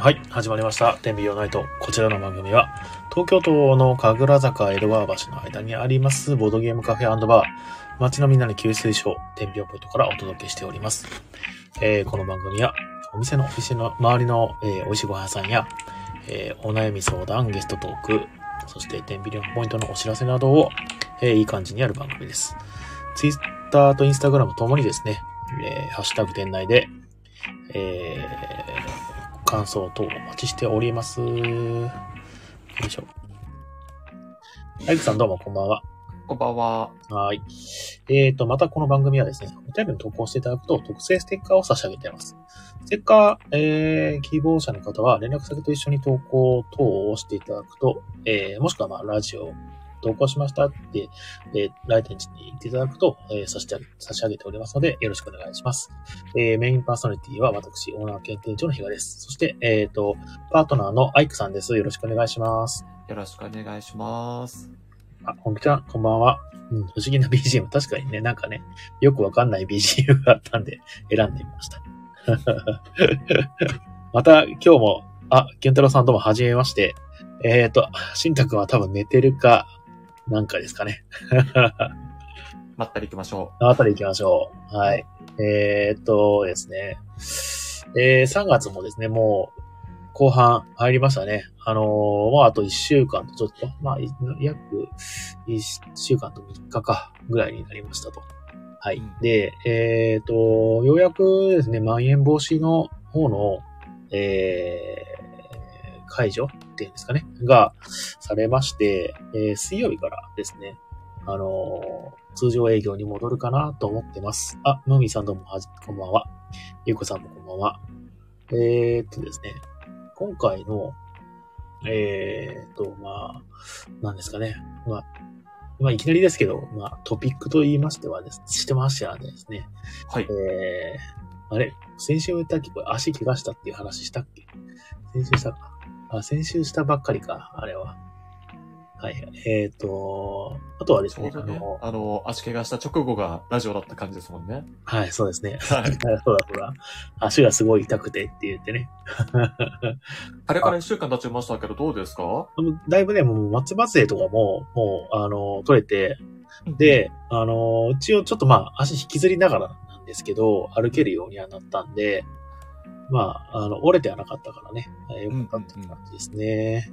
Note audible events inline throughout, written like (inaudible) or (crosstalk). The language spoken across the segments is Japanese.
はい、始まりました。天秤用ナイト。こちらの番組は、東京都の神楽坂江戸川橋の間にあります、ボードゲームカフェバー、街のみんなに給水所、天秤ポイントからお届けしております。えーこの番組は、お店の、お店の周りの、えー美味しいご飯屋さんや、えーお悩み相談、ゲストトーク、そして天秤ポイントのお知らせなどを、えーいい感じにやる番組です。ツイッターとインスタグラムともにですね、えーハッシュタグ店内で、えー感想等お待ちしております。よいしょ。アイクさんどうもこんばんは。こんばんは。はい。えーと、またこの番組はですね、お便りに投稿していただくと特製ステッカーを差し上げています。ステッカー、えー、希望者の方は連絡先と一緒に投稿等をしていただくと、えー、もしくはまあ、ラジオ、投稿しましたって、えー、来店地に言っていただくと、えー差し上げ、差し上げておりますので、よろしくお願いします。えー、メインパーソナリティは私、オーナー兼店長の比嘉です。そして、えーと、パートナーのアイクさんです。よろしくお願いします。よろしくお願いします。あ、こんにちは、こんばんは。うん、不思議な BGM。確かにね、なんかね、よくわかんない BGM があったんで、選んでみました。(laughs) また、今日も、あ、健太郎さんどうも、はじめまして。えっ、ー、と、しんたくんは多分寝てるか、なんかですかね。(laughs) まったり行きましょあのあたり行きましょう。はい。えーっとですね。えー、3月もですね、もう、後半入りましたね。あのーもうあと1週間とちょっと、まあ、い約1週間と3日か、ぐらいになりましたと。はい。うんで、えーっと、ようやくですね、まん延防止の方の、えー、解除っていうんですかね、がされまして、えー水曜日からですね、あのー通常営業に戻るかなと思ってます。あ、のみさんどうもはじ、こんばんは。ゆうこさんもこんばんは。えー、っとですね、今回の、えー、っと、まあ、なんですかね。まあ、まあ、いきなりですけど、まあ、トピックと言いましてはです、してましてはですね、う。はい。えー、あれ？先週言ったっけ？これ足怪我したっていう話したっけ？先週したか。あ、先週したばっかりか、あれは。はい。えっ、と、あとはですね、ねあの、、あの、足怪我した直後がラジオだった感じですもんね。はい、そうですね。はい。(laughs) そうだそうだ。足がすごい痛くてって言ってね。あれから一週間経ちましたけど、どうですか？だいぶね、もう松葉杖とかも、もう、あの、取れて、、で、あの、一応ちょっとまあ、足引きずりながらなんですけど、歩けるようにはなったんで、まあ、あの、折れてはなかったからね、えーよかったって感じですね。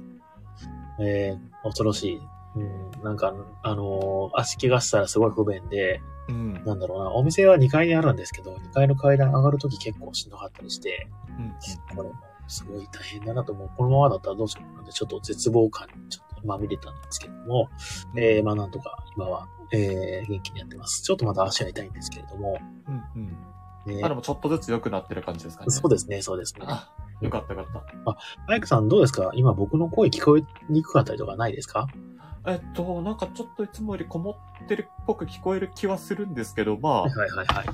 えー、恐ろしい。うん、なんか、あの、足怪我したらすごい不便で、うん。うん。なんだろうな、お店は2階にあるんですけど、2階の階段上がるとき結構しんどかったりして、うん。これもすごい大変だなと思う。このままだったらどうしようかなって、ちょっと絶望感にちょっとまみれたんですけども、えー、まあなんとか今は、えー、元気にやってます。ちょっとまた足は痛いんですけれども、うん。うん。ねあ、でもちょっとずつ良くなってる感じですかね。そうですね、そうですね。あ、よかったよかった。アイクさんどうですか？今僕の声聞こえにくかったりとかないですか？えっと、なんかちょっといつもよりこもってるっぽく聞こえる気はするんですけど、まあはい、はいはいはい。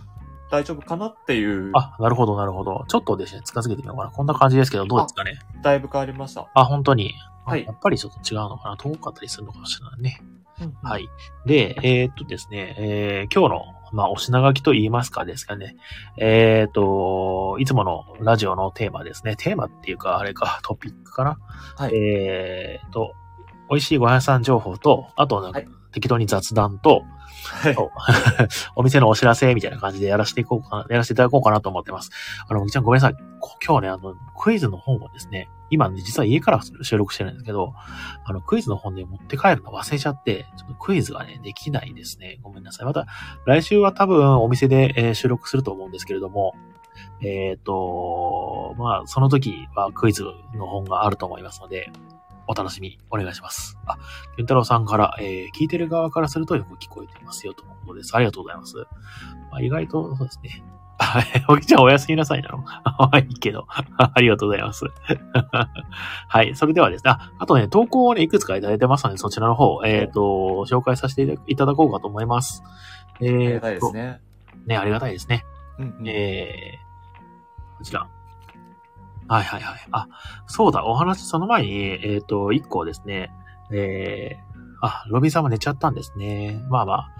大丈夫かなっていう、あ、なるほどなるほど。ちょっとですね、近づけてみようかな。こんな感じですけど、どうですかね？だいぶ変わりました。あ、本当に。はいやっぱりちょっと違うのかな？遠かったりするのかもしれないね。うんは。い。で、えーっとですね、えー今日の、まあ、お品書きと言いますかですかね。えーっと、いつものラジオのテーマですね。テーマっていうか、あれか、(laughs) トピックかな。はい。えーっと、美味しいご飯屋さん情報と、あとなんかはい、適当に雑談と、はい。(laughs) お店のお知らせみたいな感じでやらせていこうかな、やらせていただこうかなと思ってます。あの、むぎちゃんごめんなさい。こ今日ね、あの、クイズの本をですね、今ね、実は家から収録してるんですけど、あの、クイズの本で持って帰るの忘れちゃって、ちょっとクイズがね、できないですね。ごめんなさい。また、来週は多分お店で、え収録すると思うんですけれども、えっ、と、まあ、その時はクイズの本があると思いますので、お楽しみお願いします。あ、健太郎さんから、えー聞いてる側からするとよく聞こえていますよとのことです。ありがとうございます。まあ、意外と、そうですね。あ、おぎちゃんおやすみなさいなの。(laughs) いいけど。(laughs) ありがとうございます。(laughs) はい。それではですね。あ、あとね、投稿をね、いくつかいただいてますので、そちらの方、えっ、と、紹介させていただこうかと思います。えーありがたいですね。ね、ありがたいですね。うんうん。えー、こちら。はいはいはい。あ、そうだ、お話、その前に、えっ、と、一個ですね、えー、あ、ロビンさんも寝ちゃったんですね。まあまあ、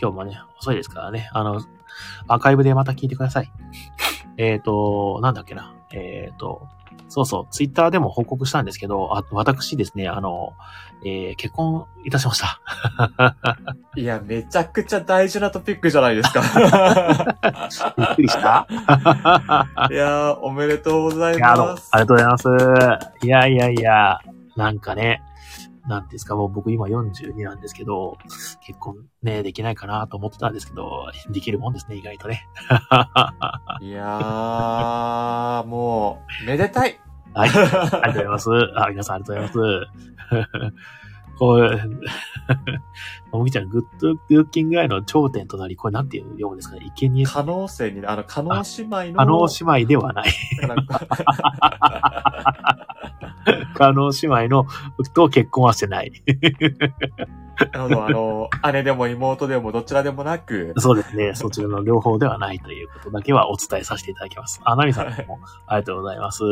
今日もね、遅いですからね。あの、アーカイブでまた聞いてください。えっ、と、なんだっけな。えっ、と、そうそう、ツイッターでも報告したんですけど、あ私ですね、あの、えー結婚いたしました。(laughs) いや、めちゃくちゃ大事なトピックじゃないですか。(laughs) びっくりした？いやー、おめでとうございます。りがとうございます。いやいやいや、なんかね、なんですか、もう僕今42なんですけど、結婚ね、できないかなと思ってたんですけど、できるもんですね、意外とね。いやー、もう、めでたい。はい、ありがとうございます。あ、皆さんありがとうございます。こう、もみきちゃん、グッドルッキングアイの頂点となり、これなんていう読むんですかね？生贄可能性に、あの、可能姉妹の、可能姉妹ではない。なんか可能姉妹のと結婚はしてない。なるほど、あの、姉でも妹でもどちらでもなく、そうですね。そちらの両方ではないということだけはお伝えさせていただきます。あ、ナミさんも (laughs) ありがとうございます。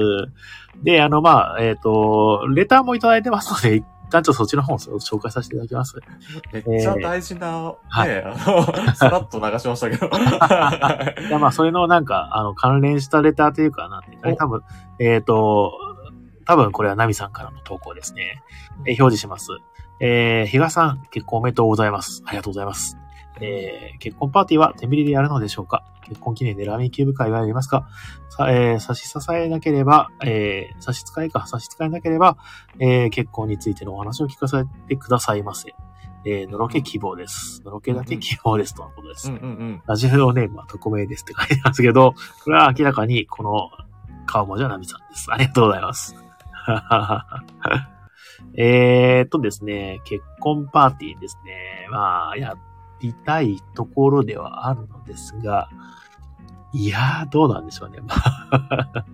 で、あの、まあ、えっ、と、レターもいただいてますので、一旦ちょっとそっちの方を紹介させていただきます。めっちゃ大事な、はいね、あの、(laughs) さらっと流しましたけど。いや、まあ、それのなんか、あの、関連したレターというか、なんていうかね、お多分、えっ、と、多分これはナミさんからの投稿ですね。えー表示します。えー、比嘉さん、結婚おめでとうございます。ありがとうございます。えー、結婚パーティーは手びりでやるのでしょうか？結婚記念でラーメンキューブ会はやりますか？さ、えー、差し支えなければ、えー、差し支えか、差し支えなければ、えー、結婚についてのお話を聞かせてくださいませ。えー、のろけ希望です。のろけだけ希望です。とのことです。うん。ラジオネームは匿名ですって書いてますけど、これは明らかにこの顔文字はナミさんです。ありがとうございます。(laughs) えーっとですね、結婚パーティーですね。まあ、やりたいところではあるのですが、いやー、どうなんでしょうね。ま (laughs) あ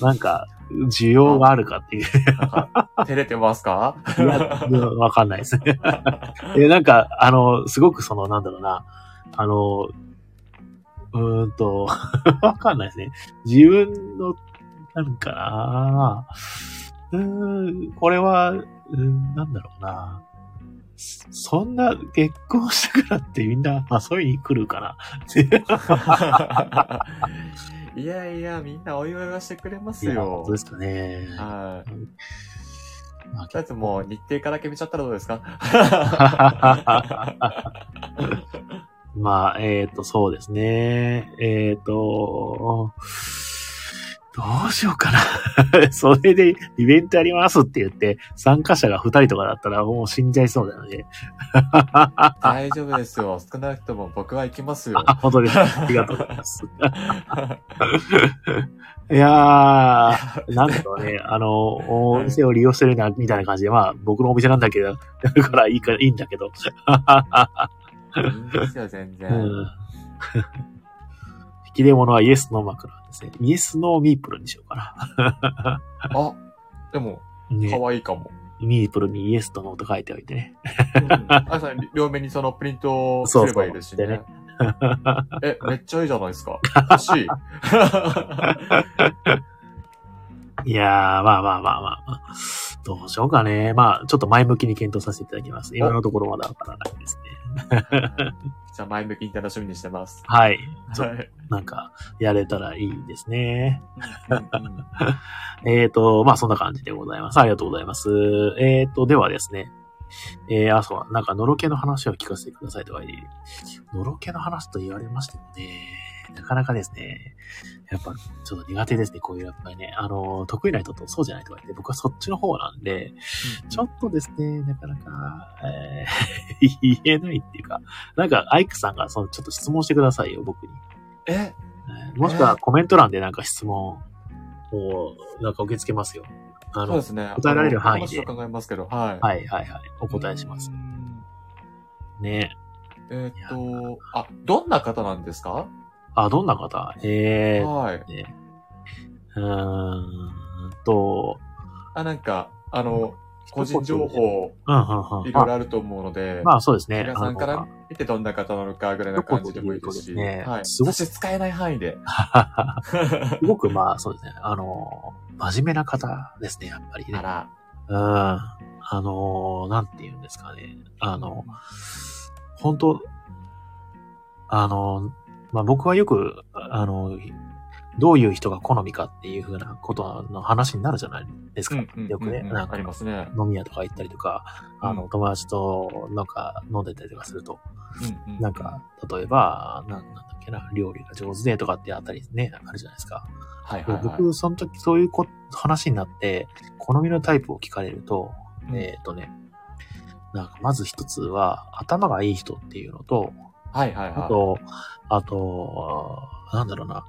なんか、需要があるかっていう。照れてますか？いや、わかんないですね。で、なんか、あの、すごくその、なんだろうな、あの、うーんと、(laughs) わかんないですね。自分の、なんかな、うーん、これは、うーん、なんだろうな。そそんな結婚したからってみんな遊びに来るかな。(laughs) いやいや、みんなお祝いはしてくれますよ本当。ですかね。はい。まあだってもう日程から決めちゃったらどうですか？(laughs) まあ、えっ、と、そうですね。えっ、と、どうしようかな。(laughs) それでイベントやりますって言って、参加者が2人とかだったらもう死んじゃいそうだよね。(laughs) (laughs) 大丈夫ですよ。少なくとも僕は行きますよ。あ、本当です。ありがとうございます。いやー、なんだろうね。あの、お店を利用してるな、みたいな感じで、まあ、僕のお店なんだけど、だからいいか、いいんだけど。いいんですよ、全然。うん。引き出物はイエスノーマクロですね。イエスノーミープルにしようかな。(laughs) あ、でも、ね可愛いかも。ミープルにイエスとノーと書いておいてね。うんあさん両面にそのプリントを (laughs) すればいいですしそうねそう。(laughs) え、めっちゃいいじゃないですか。欲しい。いやー、まあまあまあまあまあ。どうしようかね。まあ、ちょっと前向きに検討させていただきます。今のところまだわからないですね。(laughs) じゃあ前向きに楽しみにしてます。はい。はい。なんか、やれたらいいですね。(laughs) えーと、まあそんな感じでございます。ありがとうございます。えーと、ではですね。えー、あ、そう、なんか、のろけの話を聞かせてくださいとか言う。のろけの話と言われましてもね、なかなかですね、やっぱ、ちょっと苦手ですね、こういうやっぱりね。あの、得意な人とそうじゃないとか言って、僕はそっちの方なんで、ちょっとですね、なかなか、えー (laughs) 言えないっていうか、なんか、アイクさんが、その、ちょっと質問してくださいよ、僕に。え、えーもしくはコメント欄でなんか質問を、なんか受け付けますよ。あのそうで、すね。答えられる範囲で考えますけど、はい。はいはいはい。お答えしますう。んね。えーっと、あ、どんな方なんですか？あ、どんな方？えはい。ー、ね。うーんと、あ、なんか、あの、個人情報、うんうんうん。いろいろあると思うので、まあそうですね。皆さんから見てどんな方なのかぐらいな感じでもいいですし、はい。すごく差し支えない範囲で。(laughs) すごくまあそうですね。あの、真面目な方ですね、やっぱりね。あら。うん。あの、なんて言うんですかね。あの、本当あの、まあ僕はよく、あの、どういう人が好みかっていう風なことの話になるじゃないですか。よくね、なんかありますね。飲み屋とか行ったりとか、あの、うん友達となんか飲んでたりとかすると、うんうんなんか、例えば、なんなんだっけな、料理が上手でとかってあったりね、あるじゃないですか。はいはいはい。僕、その時そういうこ話になって、好みのタイプを聞かれると、うんえっ、とね、なんかまず一つは、頭がいい人っていうのと、はいはいはい。あと、あと、なんだろうな、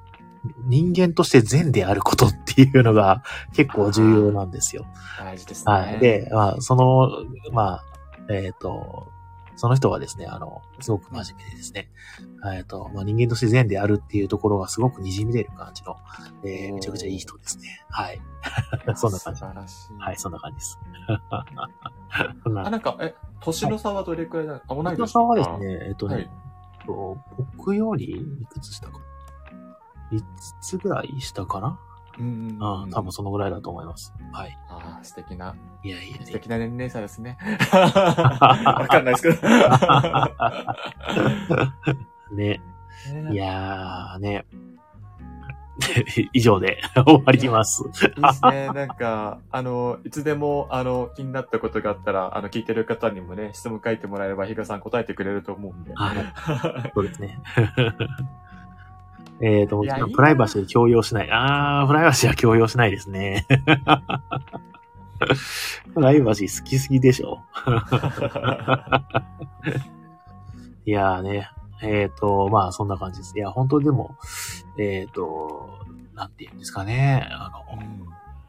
人間として善であることっていうのが結構重要なんですよ。大事ですね。はい。で、まあ、その、まあ、えっ、と、その人はですね、あの、すごく真面目でですね、えっ、と、まあ、人間として善であるっていうところがすごく滲み出る感じの、えーめちゃくちゃいい人ですね。はい。(laughs) そんな感じ素。晴らしい。はい、そんな感じです。あ、なんか、え、年の差はどれくらいなの、あ、同い松田年さんはですね、えっ、とね、はいと僕よりいくつ下か ?5 つぐらい下かな？うんうん、多分そのぐらいだと思います。はい。ああ、素敵な、いやいやい素敵な年齢差ですね。(laughs) わかんないですけど。や。(laughs) ね。いいやーね。(laughs) 以上で (laughs) 終わります。いいですね。なんか、あの、いつでも、あの、気になったことがあったら、あの、聞いてる方にもね、質問書いてもらえれば、比嘉さん答えてくれると思うんで。はい。(laughs) そうですね。えっと、プライバシー強要しない。あー、プライバシーは強要しないですね。プライバシー好きすぎでしょ。いやーね。えっ、と、まあ、そんな感じです。いや、本当にでも、えっ、と、なんていうんですかね。あの、うん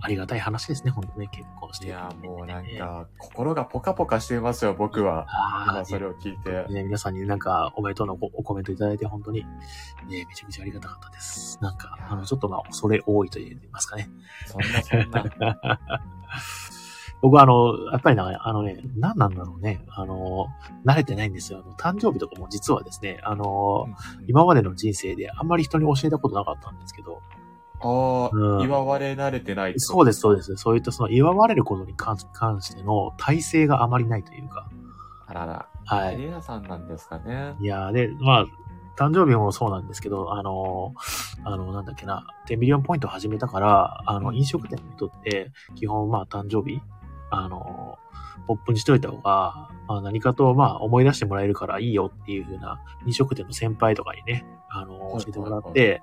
ありがたい話ですね、本当ね、結婚して。いや、もうなんか、心がポカポカしていますよ、僕は。ああ、今それを聞いて。ね、皆さんになんかおめでとうのおおコメントいただいて本当に、ね、めちゃくちゃありがたかったです。なんか、あの、ちょっとまあ、恐れ多いと言いますかね。そんなそんな。(laughs) 僕はあの、やっぱりなあのね、何なんだろうね。あの、慣れてないんですよ。あの、誕生日とかも実はですね、あの、今までの人生であんまり人に教えたことなかったんですけど、ああ、うん祝われ慣れてない。そうです、そうです。そういったその祝われることに関関しての体制があまりないというか、あらら。はい。レアさんなんですかね。いやーで、まあ、誕生日もそうなんですけど、あのーあの、なんだっけな、10ミリオンポイント始めたから、あの、うん飲食店にとって、基本、まあ、誕生日、あのーポップにしといた方が、まあ、何かと、まあ、思い出してもらえるからいいよっていう風な、飲食店の先輩とかにね、あの教えてもらって、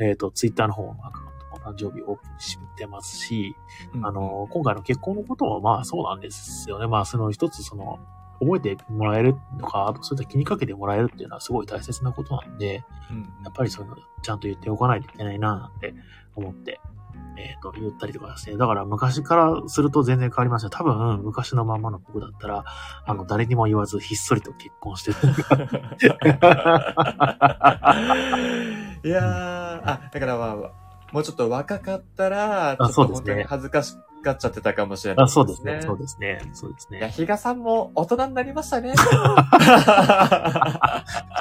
えっ、と、ツイッターの方のアカウントも誕生日オープンしてますし、あの、今回の結婚のこともまあそうなんですよね。まあその一つその、覚えてもらえるとか、あとそういった気にかけてもらえるっていうのはすごい大切なことなんで、うん、やっぱりそういうのちゃんと言っておかないといけないなって思って、えっ、と、言ったりとかして、だから昔からすると全然変わりました。多分昔のまんまの僕だったら、あの、誰にも言わずひっそりと結婚してる。(laughs) いやー、あ、だからまあ、もうちょっと若かったら、ちょっと本当に恥ずかしがっちゃってたかもしれないあそうですね。そうですね。そうですいや、ね。比嘉さんも大人になりましたね。(laughs)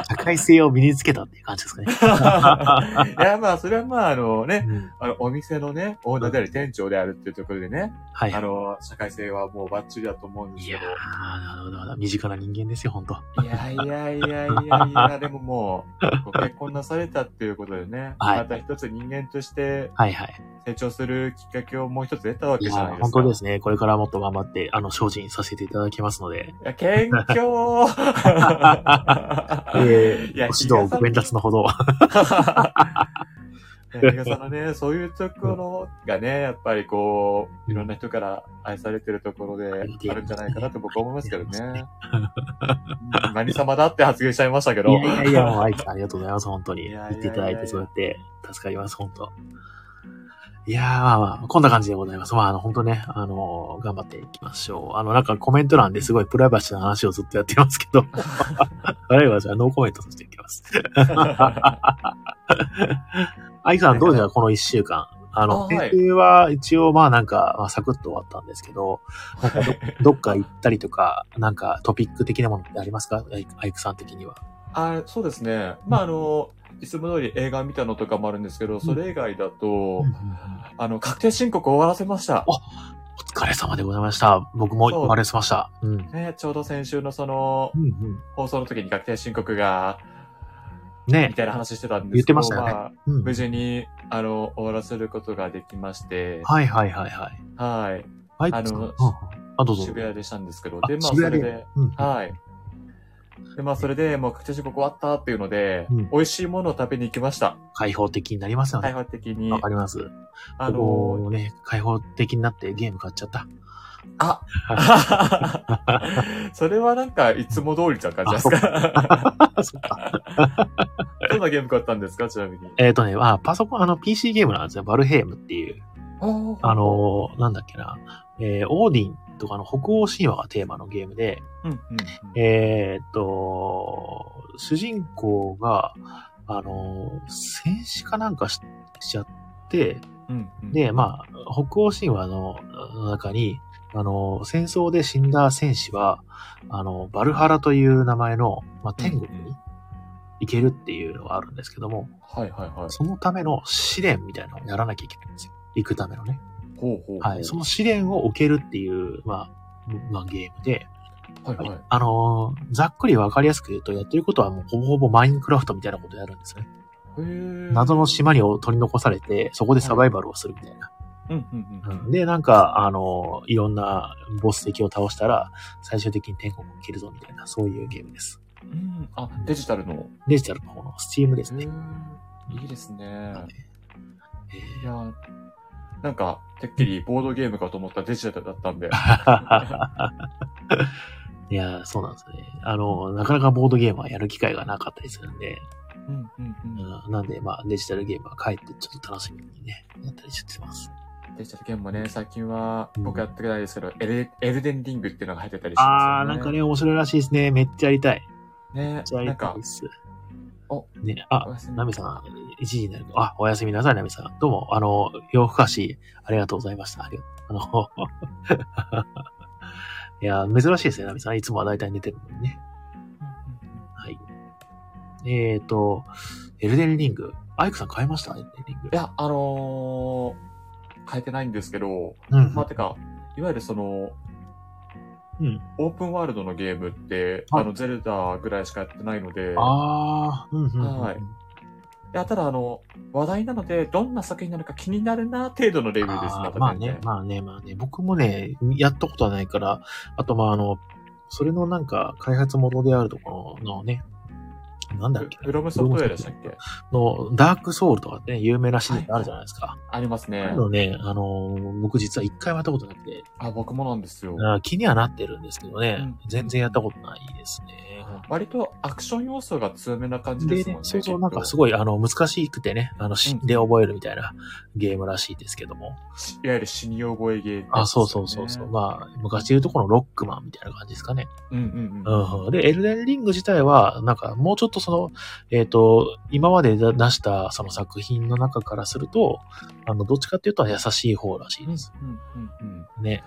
社会性を身につけたっていう感じですかね。(laughs) いや、まあ、それはまあ、あのね、うんあの、お店のね、オーナーであり店長であるっていうところでね、はい。あの、社会性はもうバッチリだと思うんですいやけど。ー、なるほど。身近な人間ですよ、本当いやいやいやいやいや、(laughs) でももう、ご結婚なされたっていうことでね、はいまた一つ人間としてはいはい。成長するきっかけをもう一つ得たわけいやー、じゃないですか。本当ですね。これからもっと頑張って、あの、精進させていただきますので、いや、謙虚 (laughs) えー、いやご指導ご鞭達のほど。(laughs) 比嘉さんのね、そういうところがね、やっぱりこう、いろんな人から愛されてるところであるんじゃないかなと僕は思いますけどね。(laughs) うん何様だって発言しちゃいましたけど。いやいやいや、もう、愛さんありがとうございます、本当に。言っていただいて、そうやって、助かります、本当いやー、まあまあ、こんな感じでございます。まあ、あの、本当ね、あの、頑張っていきましょう。あの、なんかコメント欄ですごいプライバシーの話をずっとやってますけど、プライバシーはノーコメントさせていきます。愛さん、どうですか、この一週間？あの、あはい先週は一応まあなんか、まあ、サクッと終わったんですけど、なんかど (laughs) どっか行ったりとか、なんかトピック的なものってありますか？アイアイクさん的には。あそうですね。まあ、あの、いつも通り映画見たのとかもあるんですけど、それ以外だと、あの、確定申告終わらせました。お疲れ様でございました。僕もそう終わらせました。うん。ね、ちょうど先週のその、うんうん。放送の時に確定申告がねみ。たいな話してたん言っですけど、てましたよねまあ、うん。無事に、あの、終わらせることができまして、はいはいはいはい。はい。はい。あのうんうんあ、どうぞ。渋谷でしたんですけど、あで、まあ、それで、うん。はい。で、まあ、それで、もう確定申告終わったっていうので、うん美味しいものを食べに行きました。開放的になりますよ開ね。放的にわ。かります。あのこうね、開放的になってゲーム買っちゃった。あ (laughs) それはなんか、いつも通りじゃん感じですかそっか。(laughs) どんなゲーム買ったんですかちなみに。えっ、とね、まあ、パソコン、あの、PC ゲームなんですよ。バルヘイムっていう。あのーなんだっけな。えーオーディンとかの北欧神話がテーマのゲームで、うんうんうん、えーっと、主人公が、あのー戦死かなんかししちゃって、うんうん、で、まあ、北欧神話の中に、あの、戦争で死んだ戦士は、あの、バルハラという名前の、まあ、天国うんうんに行けるっていうのがあるんですけども、はいはいはい。そのための試練みたいなのをやらなきゃいけないんですよ。行くためのね。ほうほうはい。その試練を受けるっていう、まあ、まあ、ゲームで、はいはい。あのーざっくりわかりやすく言うと、やってることはもうほぼほぼマインクラフトみたいなことをやるんですね。謎の島に取り残されて、そこでサバイバルをするみたいな。うんうんうん。うんで、なんか、あの、いろんなボス敵を倒したら、最終的に天国を切るぞみたいな、そういうゲームです。うん、あ、デジタルの。デジタルの方のスチームですね。いいですね。えいやーなんか、てっきりボードゲームかと思ったらデジタルだったんで。ー (laughs) いやー、そうなんですね。あの、なかなかボードゲームはやる機会がなかったりするんで、うんうんうん。うんなんで、まあ、デジタルゲームは帰ってちょっと楽しみにね、やったりしてます。デジタルゲームもね、最近はうん僕やってないですけど、エルエルデンリングっていうのが入ってたりしますよね。あー、なんかね、面白いらしいですね。めっちゃやりたい。ねめっちゃやなんかりたいで、す。お、ね、あナミさん、1時になると、あ、おやすみなさい、ナミさん。どうも、あの、夜更かし、ありがとうございました。ありがあの、(laughs) いや、珍しいですね、ナミさん。いつもは大体寝てるのにね。はい。えーと、エルデンリング。アイクさん買いました？エルデンリング。いや、あのー、変えてないんですけど、うん。まあ、てか、いわゆるその、うん。オープンワールドのゲームって、はいあの、ゼルダぐらいしかやってないので、あー、うん、うんうん。はいいや、ただあの、話題なので、どんな作品なのか気になるな、程度のレベルです。まあね、まあね、まあね。僕もね、やったことはないから、あとまああの、それのなんか、開発元であるところのね、なんだっけ？フロムソフトウェアでしたっけ？の、ダークソウルとかってね、有名なシリーズあるじゃないですか。ありますねあ。のね、あのー、僕実は一回もやったことなくて、あ、僕もなんですよ。気にはなってるんですけどね、うん全然やったことないですね。割とアクション要素が強めな感じでですもんね。、ねそうそう、なんかすい。ごい、あの、難しくてね、あの、死んでうん覚えるみたいなゲームらしいですけども。いわゆる死に覚えゲーム、あ、そうそうそうそう。。まあ、昔で言うとこのロックマンみたいな感じですかね。うんうんうん。うん。で、エルデンリング自体は、なんか、もうちょっとその、えっ、と、今まで出したその作品の中からすると、あの、どっちかっていうと優しい方らしいうんです。うんうんうん。ね。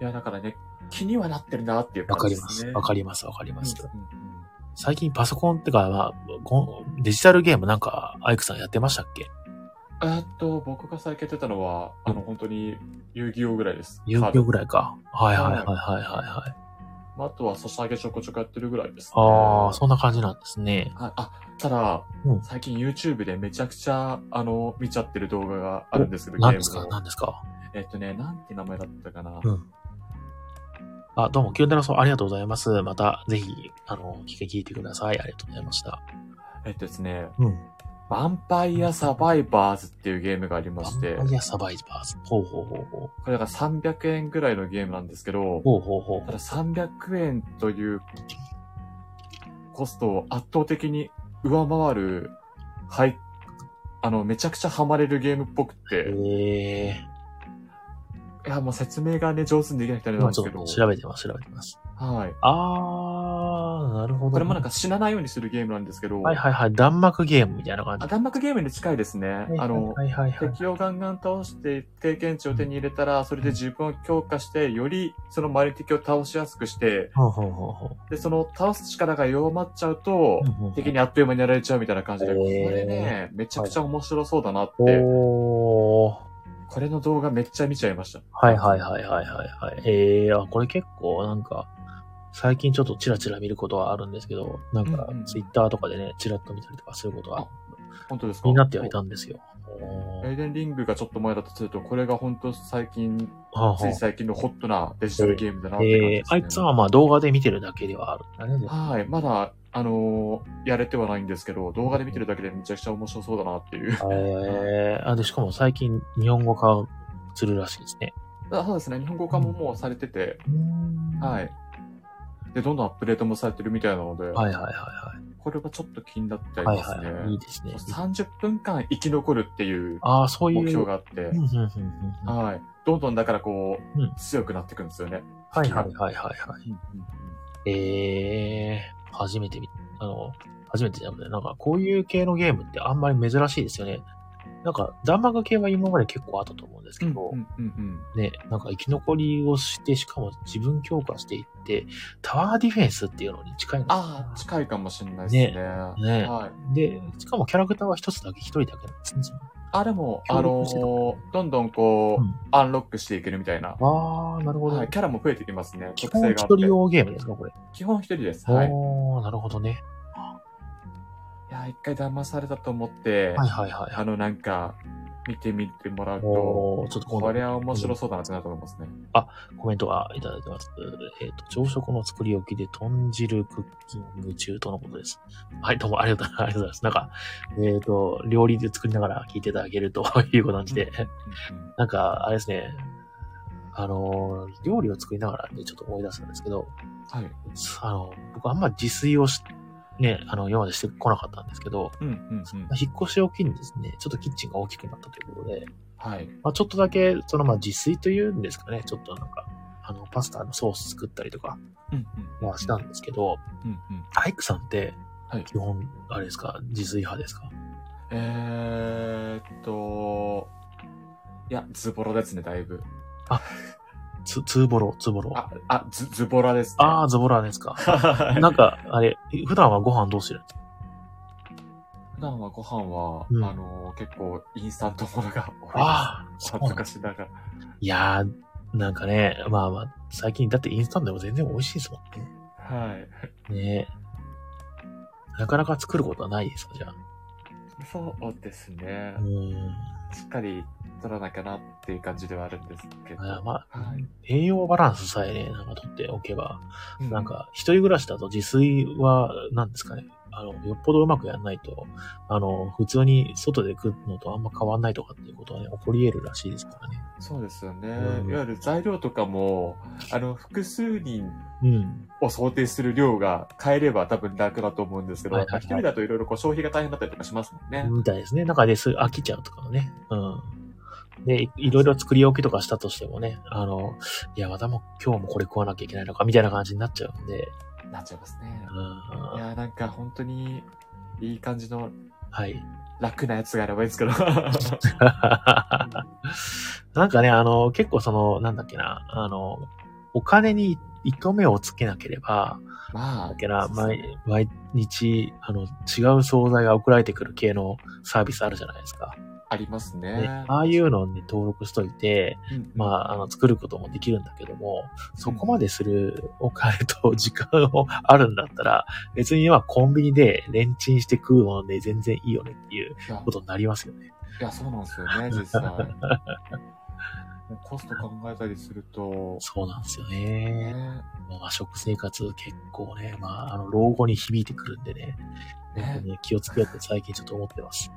いや、だからね、気にはなってるなっていうわかります。感じですね。わかります。わかります。うんうんうん最近パソコンってか、まあ、こんデジタルゲームなんか、アイクさんやってましたっけ？えっと、僕が最近やってたのは、あの、本当に、遊戯王ぐらいです。遊戯王ぐらい。か。はいはいはいはいはいはい。あとは、ソシャゲちょこちょこやってるぐらいです、ね。ああ、そんな感じなんですね。はいあ、ただ、うん最近 YouTube でめちゃくちゃ、あの、見ちゃってる動画があるんですけど、何ですか？の何ですか？えっとね、なんて名前だったかな。うん。あ、どうも、キュンテラさんありがとうございます。また、ぜひ、あの、聞いて聞いてください。ありがとうございました。えっとですね、うん。ヴァンパイアサバイバーズっていうゲームがありましてバン、パイアサバイバーズ。ほうほうほうほう。これが300円ぐらいのゲームなんですけど、ほうほうほうただ300円というコストを圧倒的に上回る、はい、あの、めちゃくちゃハマれるゲームっぽくて、ええいや、もう説明がね、上手にできなくてあれー。なんですけど調べてます、調べてます。はい。あー、なるほど、これもなんか、死なないようにするゲームなんですけど、はいはいはい。弾幕ゲームみたいな感じあ、。弾幕ゲームに近いですね。あの、はいはいはい。敵をガンガン倒して経験値を手に入れたら、それで自分を強化して、よりその周りの敵を倒しやすくして、で、その倒す力が弱まっちゃうと、う。敵にあっという間にやられちゃうみたいな感じで、へこーれね、めちゃくちゃ面白そうだなって、おー。これの動画めっちゃ見ちゃいました。はいはいはいはいはいはい。ええー、あ、これ結構なんか、最近ちょっとチラチラ見ることはあるんですけど、なんかツイッターとかでね、チラッと見たりとかすることは本当ですか？気になってはいたんですよ。エイデンリングがちょっと前だとすると、これが本当最近、はあはつい最近のホットなデジタルゲームだなって感じえー、です、ね。あいつはまあ動画で見てるだけではあるんだね。でもはい。まだ、あのーやれてはないんですけど、動画で見てるだけでめちゃくちゃ面白そうだなっていう。えー、あ、で、しかも最近日本語化するらしいですね。あそうですね。日本語化ももうされてて、はい。で、どんどんアップデートもされてるみたいなので、はいはいはいはい。これはちょっと気になってあはいりますね。はい。いいですね。30分間生き残るっていうああ、そういう。目標があってはい。どんどんだからこう、うん強くなっていくんですよね。はいはいはいはいはい。うんうんうんえー、初めて見、あの、初めてじゃなくて、なんかこういう系のゲームってあんまり珍しいですよね。なんか、弾幕系は今まで結構あったと思うんですけど、うんうんうんね、なんか生き残りをして、しかも自分強化していって、タワーディフェンスっていうのに近いのかああ、近いかもしれないですね。ねはい。で、しかもキャラクターは一つだけ、一人だけなんですね。あ、でも、協あのーどんどんこう、うんアンロックしていけるみたいな。あー、なるほど。はい、キャラも増えてきますね。基本一人。用ゲームですか、これ。基本一人です。はい。なるほどね。や、一回騙されたと思って、はいはいはいはい。あの、なんか、見てみてもらうと、ちょっとこれは面白そうだなってなると思いますね。コメントがいただいてます。えっ、と、朝食の作り置きで豚汁クッキング中とのことです。はい、どうもありがとうございます。なんか、えっ、と、料理で作りながら聞いていただけるという感じで、なんか、あれですね、あの、料理を作りながらね、ちょっと思い出したんですけど、はい。あの、僕あんまり自炊をし、ね、あの、今までしてこなかったんですけど、うんうんうん。引っ越しを機にですね、ちょっとキッチンが大きくなったということで、はい。まあ、ちょっとだけ、そのまあ自炊というんですかね、ちょっとなんか、あの、パスタのソース作ったりとか、うんうん。まあしたんですけど、うんうん。アイクさんって、はい基本、あれですか、自炊派ですか？えーっと、いや、ズボラですね、だいぶ。つ、ツーボロ、ツーボロ。あ、あ、ズ、ズボラです、ね。あー、ズボラですか。はいなんか、あれ、普段はご飯どうしてる？んですか普段はご飯は、うんあのー結構インスタントものが多いです。あーそう恥ずかしながら。いやー、なんかね、まあまあ、最近だってインスタントでも全然美味しいですもんね。はい。ねなかなか作ることはないですか、じゃあ？そうですねう。ーん。しっかり取らなきゃなっていう感じではあるんですけど。あまあ、はい。栄養バランスさえね、なんか取っておけば、うなん、か、一人暮らしだと自炊は、何ですかね。あの、よっぽどうまくやんないと、あの、普通に外で食うのとあんま変わんないとかっていうことはね、起こり得るらしいですからね。そうですよね。うんいわゆる材料とかも、あの、複数人うん。を想定する量が変えれば多分楽だと思うんですけど、一人だといろいろこう消費が大変だったりとかしますもんね。みたいですね。なんかですぐ飽きちゃうとかね。うん。で、いいろいろ作り置きとかしたとしてもね、あの、いや、またもう今日もこれ食わなきゃいけないのか、みたいな感じになっちゃうんで、なっちゃいますね。うん。いやーなんか本当にいい感じのはい。楽なやつがあればいいですけど。(laughs) なんかね、あの、結構その、なんだっけな、あの、お金に糸目をつけなければ、まあ、だっけな、そうですね毎、毎日、あの、違う惣菜が送られてくる系のサービスあるじゃないですか。ありますねね。ああいうのをね、登録しといて、うんまあ、あの、作ることもできるんだけども、そこまでするお金と時間をあるんだったら、別にまあコンビニでレンチンして食うもので全然いいよねっていうことになりますよね。いや、そうなんですよね、(laughs) 実際。もうコスト考えたりすると、そうなんですよね。ね、まあ、食生活結構ね、まあ、あの、老後に響いてくるんでね、本当ね。に気をつけようって最近ちょっと思ってます。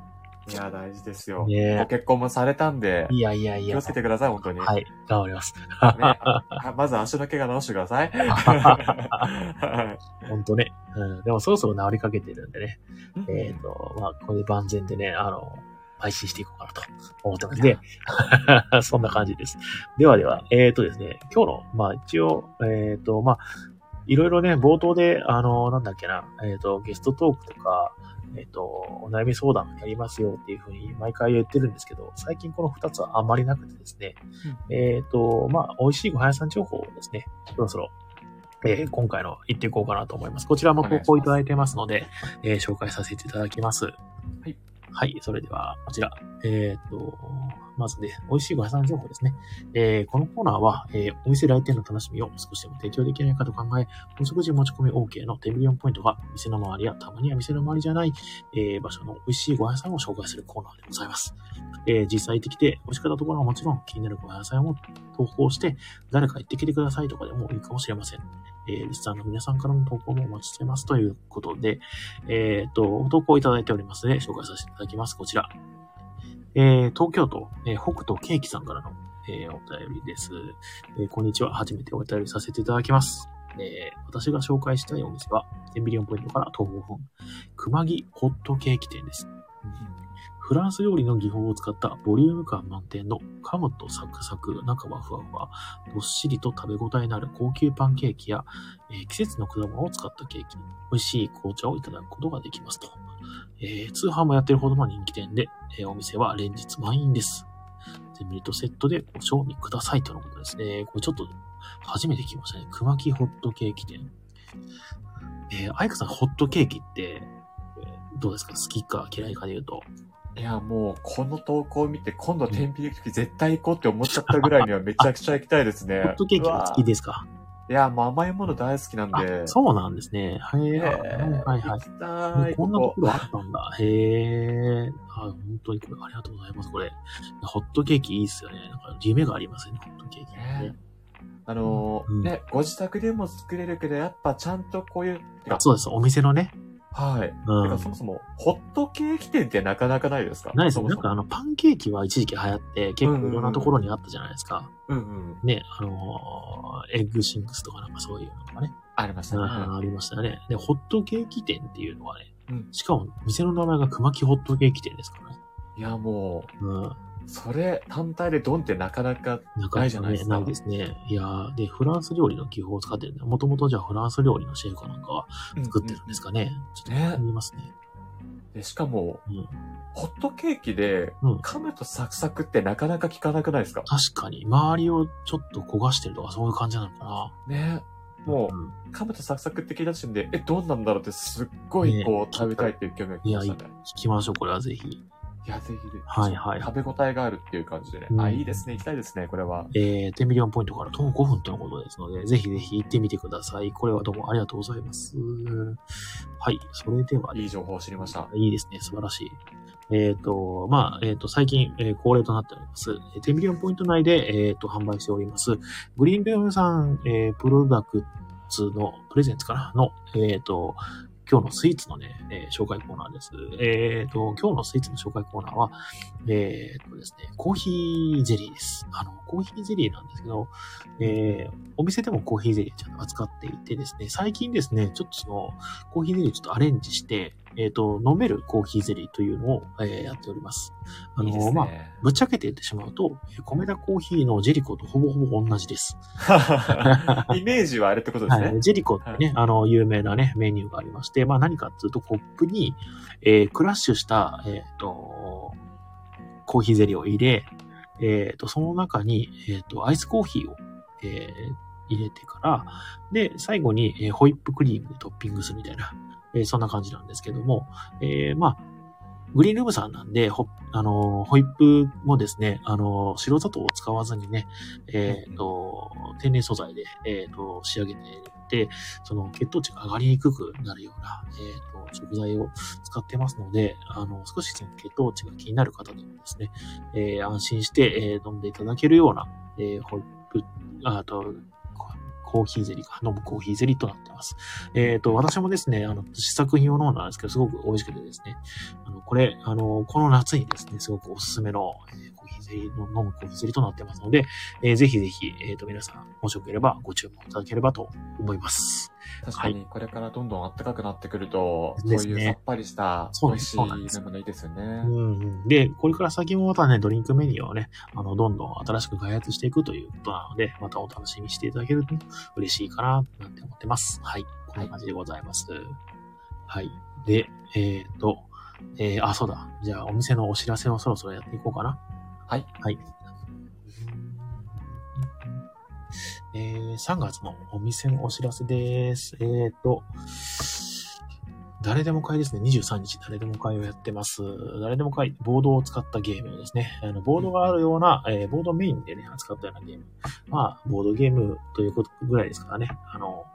いや、大事ですよ。ねご結婚もされたんで、いやいやいや。気をつけてください、本当に。はい、頑張ります。ねあ (laughs) まず足の怪我治してください。は (laughs) い本当ね。うん。でもそろそろ治りかけてるんでね。えっ、と、まあ、これで万全でね、あの、配信していこうかなと思ってますで、(laughs) そんな感じです。ではでは、えっ、とですね、今日の、まあ一応、えっ、と、まあ、いろいろね、冒頭で、あの、なんだっけな、えっ、と、ゲストトークとか、えっ、と、お悩み相談やりますよっていうふうに毎回言ってるんですけど、最近この二つはあまりなくてですね、えっ、と、まあ、美味しいごは屋さん情報をですね、そろそろ、えー今回の言っていこうかなと思います。こちらも投稿いただいてますので、えー紹介させていただきます。はいはい、それでは、こちら。えっ、と、まずね、美味しいご屋さん情報ですね。えー、このコーナーは、えー、お店来店の楽しみを少しでも提供できないかと考え、お食事持ち込み OK のテンビリオンポイントが、店の周りやたまには店の周りじゃない、えー、場所の美味しいご屋さんを紹介するコーナーでございます。えー、実際行ってきて美味しかったところはもちろん気になるご屋さんを投稿して、誰か行ってきてくださいとかでもいいかもしれません。えー、リスナーの皆さんからの投稿もお待ちしてますということで、えっ、と、投稿いただいておりますので、紹介させていただきます。こちら。えー、東京都、えー、北斗ケーキさんからの、えー、お便りです。えー、こんにちは。初めてお便りさせていただきます。えー、私が紹介したいお店は、1000ビリオンポイントから徒歩5分、熊木ホットケーキ店です。フランス料理の技法を使ったボリューム感満点の噛むとサクサク、中はふわふわ、どっしりと食べ応えのある高級パンケーキや、えー、季節の果物を使ったケーキ、美味しい紅茶をいただくことができますと。えー、通販もやってるほどの人気店で、えー、お店は連日満員です。ゼミリとセットでご賞味くださいとのことですね。これちょっと初めて聞きましたね。熊木ホットケーキ店。えー、アイクさんホットケーキって、どうですか？好きか嫌いかで言うと。いや、もう、この投稿を見て、今度天秤行く時絶対行こうって思っちゃったぐらいにはめちゃくちゃ行きたいですね。ホットケーキは好きですか？いや、もう甘いもの大好きなんで。そうなんですね。へえ。はいはい。たい。こんなところあったんだ。へえ。あ、本当にこれ、ありがとうございます。これ。ホットケーキいいっすよね。なんか夢がありますね、ホットケーキ、ね。あのーうん、ね、ご自宅でも作れるけど、やっぱちゃんとこういう。そうです。お店のね、はい。うん。そもそも、ホットケーキ店ってなかなかないですか？ないですね。なんかあの、パンケーキは一時期流行って、結構いろんなところにあったじゃないですか。うんうん。ね、あのー、エッグスンシングスとかなんかそういうのとかね。ありましたね。ありましたね。で、ホットケーキ店っていうのはね、うん、しかも店の名前が熊木ホットケーキ店ですからね。いや、もう、うん。それ単体でドンってなかなかないじゃないですか。ないですね。いやで、フランス料理の技法を使ってるんで、もともとじゃあフランス料理のシェフかなんかは作ってるんですかね。うんうん、ちょっと見ますね。で、しかも、うん、ホットケーキで噛むとサクサクってなかなか効かなくないですか、確かに。周りをちょっと焦がしてるとかそういう感じなのかな。ね。もう、噛むとサクサクって聞いた時点で、え、どうなんだろうってすっごいこう、食べたいっていう興味が来ましたね。いや、聞きましょう、これはぜひ。いや、ぜひで。はいはい。食べ応えがあるっていう感じでね。うん、あ、いいですね。行きたいですね、これは。えー、10ビリオンポイントから徒歩5分とのことですので、ぜひぜひ行ってみてください。これはどうもありがとうございます。はい。それでは、いい情報を知りました。いいですね。素晴らしい。えっ、ー、と、まあ、えっ、ー、と、最近、えー、恒例となっております。10ビリオンポイント内で、えっ、と、販売しております。グリーンベムさん、えプロダクツの、プレゼンツかな？の、えっ、と、今日のスイーツのね、えー、紹介コーナーです。えっ、ー、と、今日のスイーツの紹介コーナーは、えっ、ー、とですね、コーヒーゼリーです。あの、コーヒーゼリーなんですけど、えー、お店でもコーヒーゼリーちゃんと扱っていてですね、最近ですね、ちょっとその、コーヒーゼリーちょっとアレンジして、えっ、ー、と、飲めるコーヒーゼリーというのを、えー、やっております。あの、いいね、まあ、ぶっちゃけて言ってしまうと、米田コーヒーのジェリコとほぼほぼ同じです。(laughs) イメージはあれってことですね。はい、ジェリコってね、はい、あの、有名なね、メニューがありまして、まあ何かっていうと、コップに、えー、クラッシュした、えっ、ー、と、コーヒーゼリーを入れ、えっ、ー、と、その中に、えっ、と、アイスコーヒーを、え入れてから、で、最後に、えホイップクリームでトッピングするみたいな、えー、そんな感じなんですけども、えー、まあ、グリーンルームさんなんで、ほ、あの、ホイップもですね、あの、白砂糖を使わずにね、えっ、ー、と、天然素材で、えっ、と、仕上げていて、その血糖値が上がりにくくなるような、えっ、と、食材を使ってますので、あの、少しその血糖値が気になる方でもですね、え安心して、え飲んでいただけるような、えホイップ、あと、コーヒーゼリーか、飲むコーヒーゼリーとなってます。えっ、ー、と、私もですね、あの、試作品を飲んだんですけど、すごく美味しくてですね、あの、これ、あの、この夏にですね、すごくおすすめの、えー、コーヒーゼリーの、飲むコーヒーゼリーとなってますので、えー、ぜひぜひ、えっ、ー、と、皆さん、もしよければご注文いただければと思います。確かに、これからどんどん暖かくなってくると、はい、そういうさっぱりした、美味しい飲むのいいですよね。うん。で、これから先もまたね、ドリンクメニューをね、あの、どんどん新しく開発していくということなので、またお楽しみしていただけると嬉しいかな、なんて思ってます。はい。こんな感じでございます。はい。はい、で、えっ、ー、と、えー、あ、そうだ。じゃあ、お店のお知らせをそろそろやっていこうかな。はい。はい。えー、3月のお店のお知らせです。えっ、ー、と、誰でも会ですね。23日、誰でも会をやってます。誰でも会、ボードを使ったゲームですね。あの、ボードがあるような、えーボードメインでね、扱ったようなゲーム。まあ、ボードゲームということぐらいですからね。あの、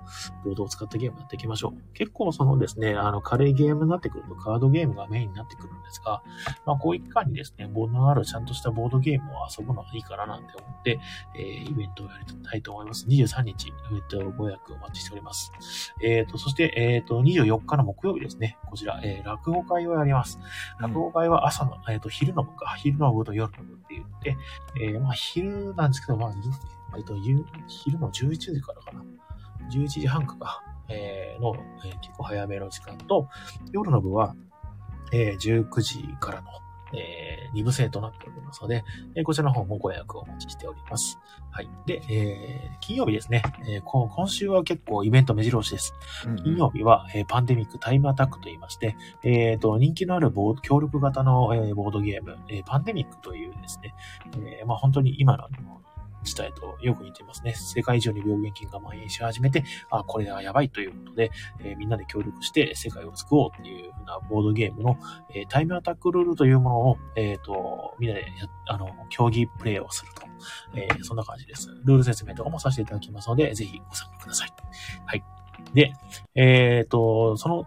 ボードを使ったゲームやっていきましょう。結構そのですね、あの、軽いゲームになってくるとカードゲームがメインになってくるんですが、まあ、こういかにですね、ボードのあるちゃんとしたボードゲームを遊ぶのがいいかななんて思って、えーイベントをやりたいと思います。23日、イベントご予約お待ちしております。えっ、と、そして、えっ、と、24日の木曜日ですね。こちら、えー落語会をやります。落語会は朝の、えっ、と、昼の部か、昼の部と夜の部って言って、えーまあ、昼なんですけど、まあ、えっと、昼の11時からかな。11時半かか、えの、え結構早めの時間と、夜の部は、え19時からの、えー、2部制となっておりますので、えーこちらの方もご予約をお待ちしております。はい。で、えー金曜日ですね、えーこ今週は結構イベント目白押しです。金曜日は、えーパンデミックタイムアタックと言いまして、えっ、と、人気のあるボード、協力型の、えーボードゲーム、えーパンデミックというですね、えーまあ本当に今の事態とよく似ていますね。世界中に病原菌が蔓延し始めて、あ、これはやばいということで、えーみんなで協力して世界を救おうっていうふうなボードゲームの、えータイムアタックルールというものを、えっ、と、みんなで、あの、競技プレイをすると。えそんな感じです。ルール説明とかもさせていただきますので、ぜひご参加ください。はい。で、えっ、と、その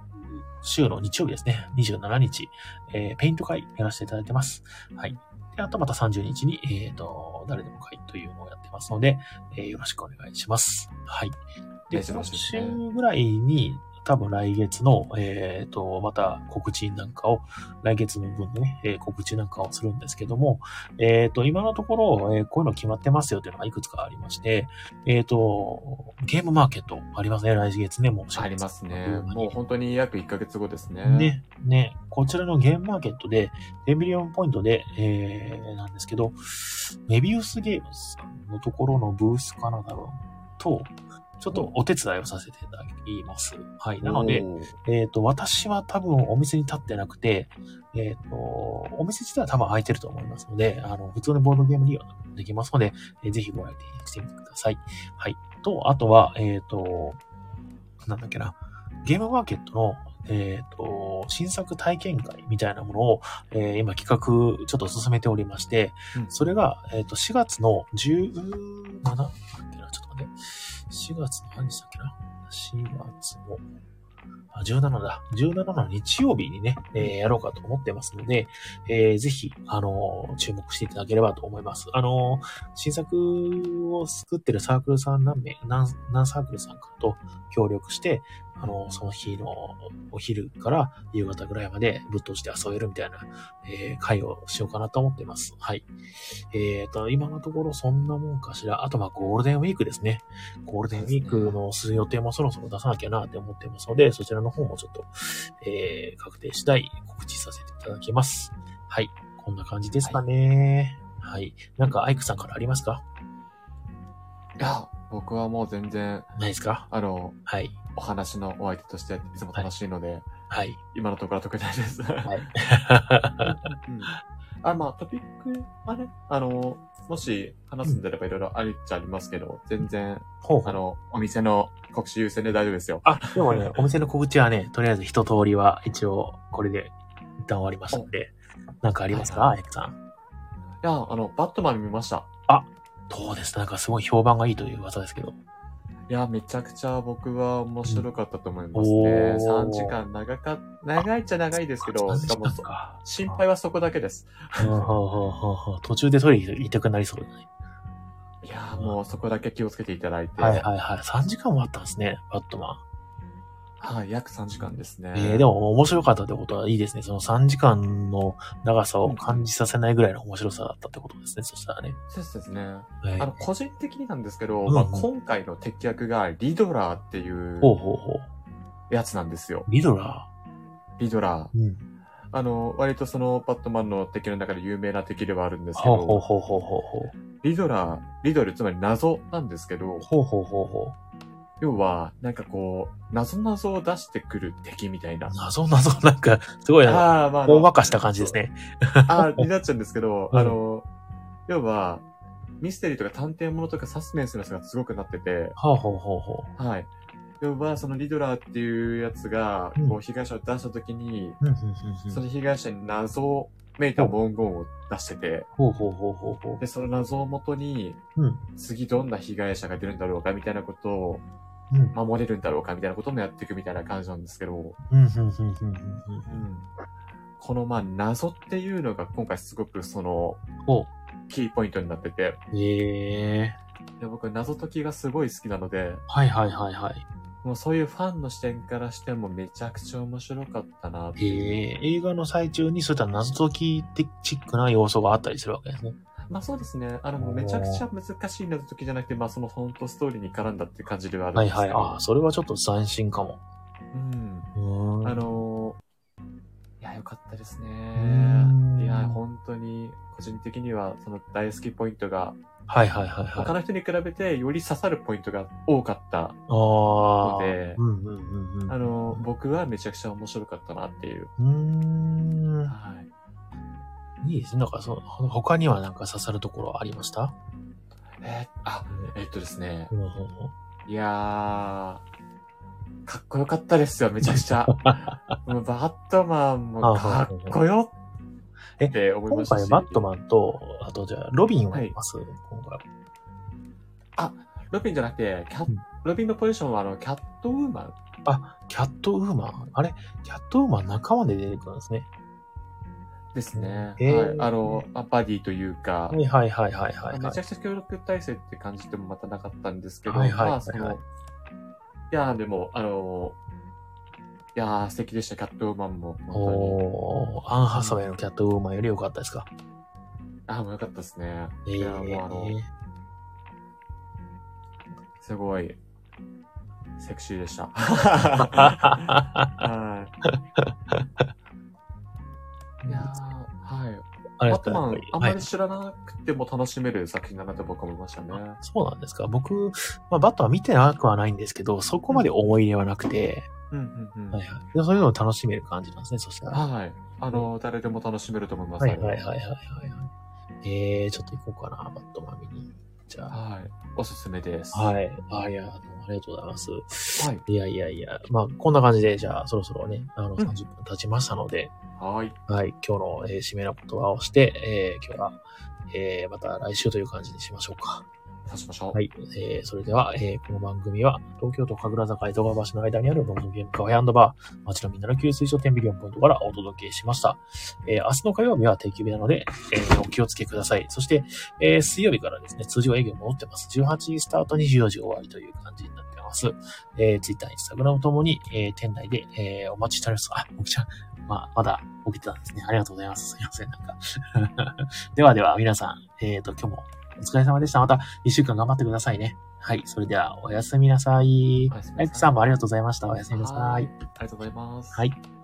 週の日曜日ですね、27日、えーペイント会やらせていただいてます。はい。で、あとまた30日に、えっ、と、誰でも会というのをやってますので、えーよろしくお願いします。はい。で、今週ぐらいに、多分来月の、えっ、と、また告知なんかを、来月の分のね、えー告知なんかをするんですけども、えっ、と、今のところ、えーこういうの決まってますよというのがいくつかありまして、えっ、と、ゲームマーケットありますね、来月ね、もう。ありますね。うんもう本当に約1ヶ月後ですね。ね、ね、こちらのゲームマーケットで、10ミリオンポイントで、えー、なんですけど、メビウスゲームズさんのところのブースかなだろうと、ちょっとお手伝いをさせていただきます。はい。なので、えっ、と、私は多分お店に立ってなくて、えっ、と、お店自体は多分空いてると思いますので、あの、普通のボードゲーム利用できますので、えーぜひご来店してみてください。はい。と、あとは、えっ、と、なんだっけな、ゲームマーケットの、えっ、と、新作体験会みたいなものを、えー今企画ちょっと進めておりまして、うんそれが、えっ、と、4月の17だっけな、ちょっと待って、4月の何日だっけな ?4 月の、あ、17だ。17の日曜日にね、えーやろうかと思ってますので、えーぜひ、あのー注目していただければと思います。あのー新作を作ってるサークルさん何名、何、何サークルさんかと協力して、あのその日のお昼から夕方ぐらいまでぶっ通して遊べるみたいな、えー会をしようかなと思ってます。はい。えっ、と、今のところそんなもんかしら。あと、ま、ゴールデンウィークですね。ゴールデンウィークの予定もそろそろ出さなきゃなって思ってますので、そちらの方もちょっと、えー、確定次第告知させていただきます。はい。こんな感じですかね。はい。なんか、アイクさんからありますか？いや、僕はもう全然、ないですか？あの、はい。お話のお相手としていつも楽しいので、はい。今のところは特にないです。はい。うんあ、まあ、トピックはね、あの、もし話すんであればいろいろありっちゃありますけど、全然、ほうほう。あの、お店の告知優先で大丈夫ですよ。あ、でもね、(laughs) お店の告知はね、とりあえず一通りは一応、これで一旦終わりましたので、なんかありますか、はいアイクさん。いや、あの、バットマン見ました。どうですなんかすごい評判がいいという噂ですけど。いや、めちゃくちゃ僕は面白かったと思いますうんね。おー3時間長か、長いっちゃ長いですけど、3時しかも。心配はそこだけです。途中でトイレ行きたくなりそうだね。いや、もうそこだけ気をつけていただいて、はいはいはい。3時間もあったんですね、バットマン。はい、約3時間ですね。えー、でも面白かったってことはいいですね。その3時間の長さを感じさせないぐらいの面白さだったってことですね。そしたらね。そうですね。はいあの、個人的になんですけど、うんうんまあ、今回の敵役がリドラーっていうほうほうほう。やつなんですよ。リドラリドラー。ー。うん。あの、割とそのバットマンの敵の中で有名な敵ではあるんですけほうほうど、ほうほうほうほう。リドラー、リドル、つまり謎なんですけど、ほうほうほうほ要は、なんかこう、謎謎を出してくる敵みたいなう。。謎謎、なんか、すごいな、ああ、まああの、大まかした感じですね。ああ、になっちゃうんですけど、うんあの、要は、ミステリーとか探偵物とかサスペンスの人がすごくなってて、ほうほうほうほはい。でもまあ、そのリドラーっていうやつが、うんこう、被害者を出したときに、うん。その被害者に謎めいた文言を出してて、ほうほうほうほうほで、その謎をもとに、う。うん。次どんな被害者が出るんだろうかみたいなことをうん。守れるんだろうかみたいなこともやっていくみたいな感じなんですけど。このまあ謎っていうのが今回すごくそのほキーポイントになってて、う。ええで僕謎解きがすごい好きなので、はいはいはいはい。もうそういうファンの視点からしてもめちゃくちゃ面白かったなっ。ええ映画の最中にそういった謎解き的チックな要素があったりするわけですね。まあそうですね。あの、めちゃくちゃ難しい謎解きじゃなくて、まあその本当ストーリーに絡んだって感じではあるんはいですけど。はい。ああ、それはちょっと斬新かも。うん。うーん。あのーいや、よかったですねん。いや、本当に、個人的には、その大好きポイントが、はいはいはいはい。他の人に比べてより刺さるポイントが多かったああ。のでうんうんうんうん。あの、僕はめちゃくちゃ面白かったなっていう。うーん。はい。いいですね。なんかその、ほ他にはなんか刺さるところありました？えーあ、えっとですね。いやー、かっこよかったですよ、めちゃくちゃ。(laughs) もうバットマンもかっこよって思いま今したし。回バットマンと、あとじゃあ、ロビンはいます、今回。ロビンじゃなくて、キャッうんロビンのポジションはあの、キャットウーマンあ、キャットウーマンあれ？キャットウーマン仲間で出てくるんですね。ですね。へーはい。あの、まあバディというか、はいはいはいはいはい、はいめちゃ。くちゃ協力体制って感じでもまたなかったんですけど、はいはいまあその、はいいやーでも、あのいやー素敵でした、キャットウーマンも。おー、アンハサウェイのキャットウーマンより良かったですか？あーもうよかったですね。えいやーもうあの、ー、すごい、セクシーでした。(laughs) はい。いやーはい。あれバットマン、あんまはいり知らなくても楽しめる作品だなと僕は思いましたね。そうなんですか僕、まあ、バットは見てなくはないんですけど、そこまで思い入れはなくて、うんうんうん。はいはい。でそういうのを楽しめる感じなんですね、そしたら。はい。あの、誰でも楽しめると思います。はいはいはいはいはいはい。えー、ちょっと行こうかな、バットマン見に。じゃあ。はい。おすすめです。はい。あ、いや、どうもありがとうございます。はい。いやいやいや、まあ、こんな感じで、じゃあ、そろそろね、あの、ん30分経ちましたので、はい。はい、今日の、えー締めの言葉をして、えー今日は、えーまた来週という感じにしましょうか。そうしましょう。はい。えーそれでは、えーこの番組は、東京都神楽坂江戸川橋の間にあるボードゲームカフェバー、街のみんなの給水所10ビリオンポイントからお届けしました。えー明日の火曜日は定休日なので、えーお気をつけください。そして、えー水曜日からですね、通常営業戻ってます。18時スタート、24時終わりという感じになってます。えー、Twitter、Instagram ともに、えー店内で、えーお待ちしております。あ、僕ちゃん、まあ、まだ起きてたんですね。ありがとうございます。すいません、なんか。(laughs) ではでは、皆さん、えっ、と、今日もお疲れ様でした。また一週間頑張ってくださいね。はい。それでは、おやすみなさい。おやすみなさいライクさんもありがとうございました。おやすみなさい。ありがとうございます。はい。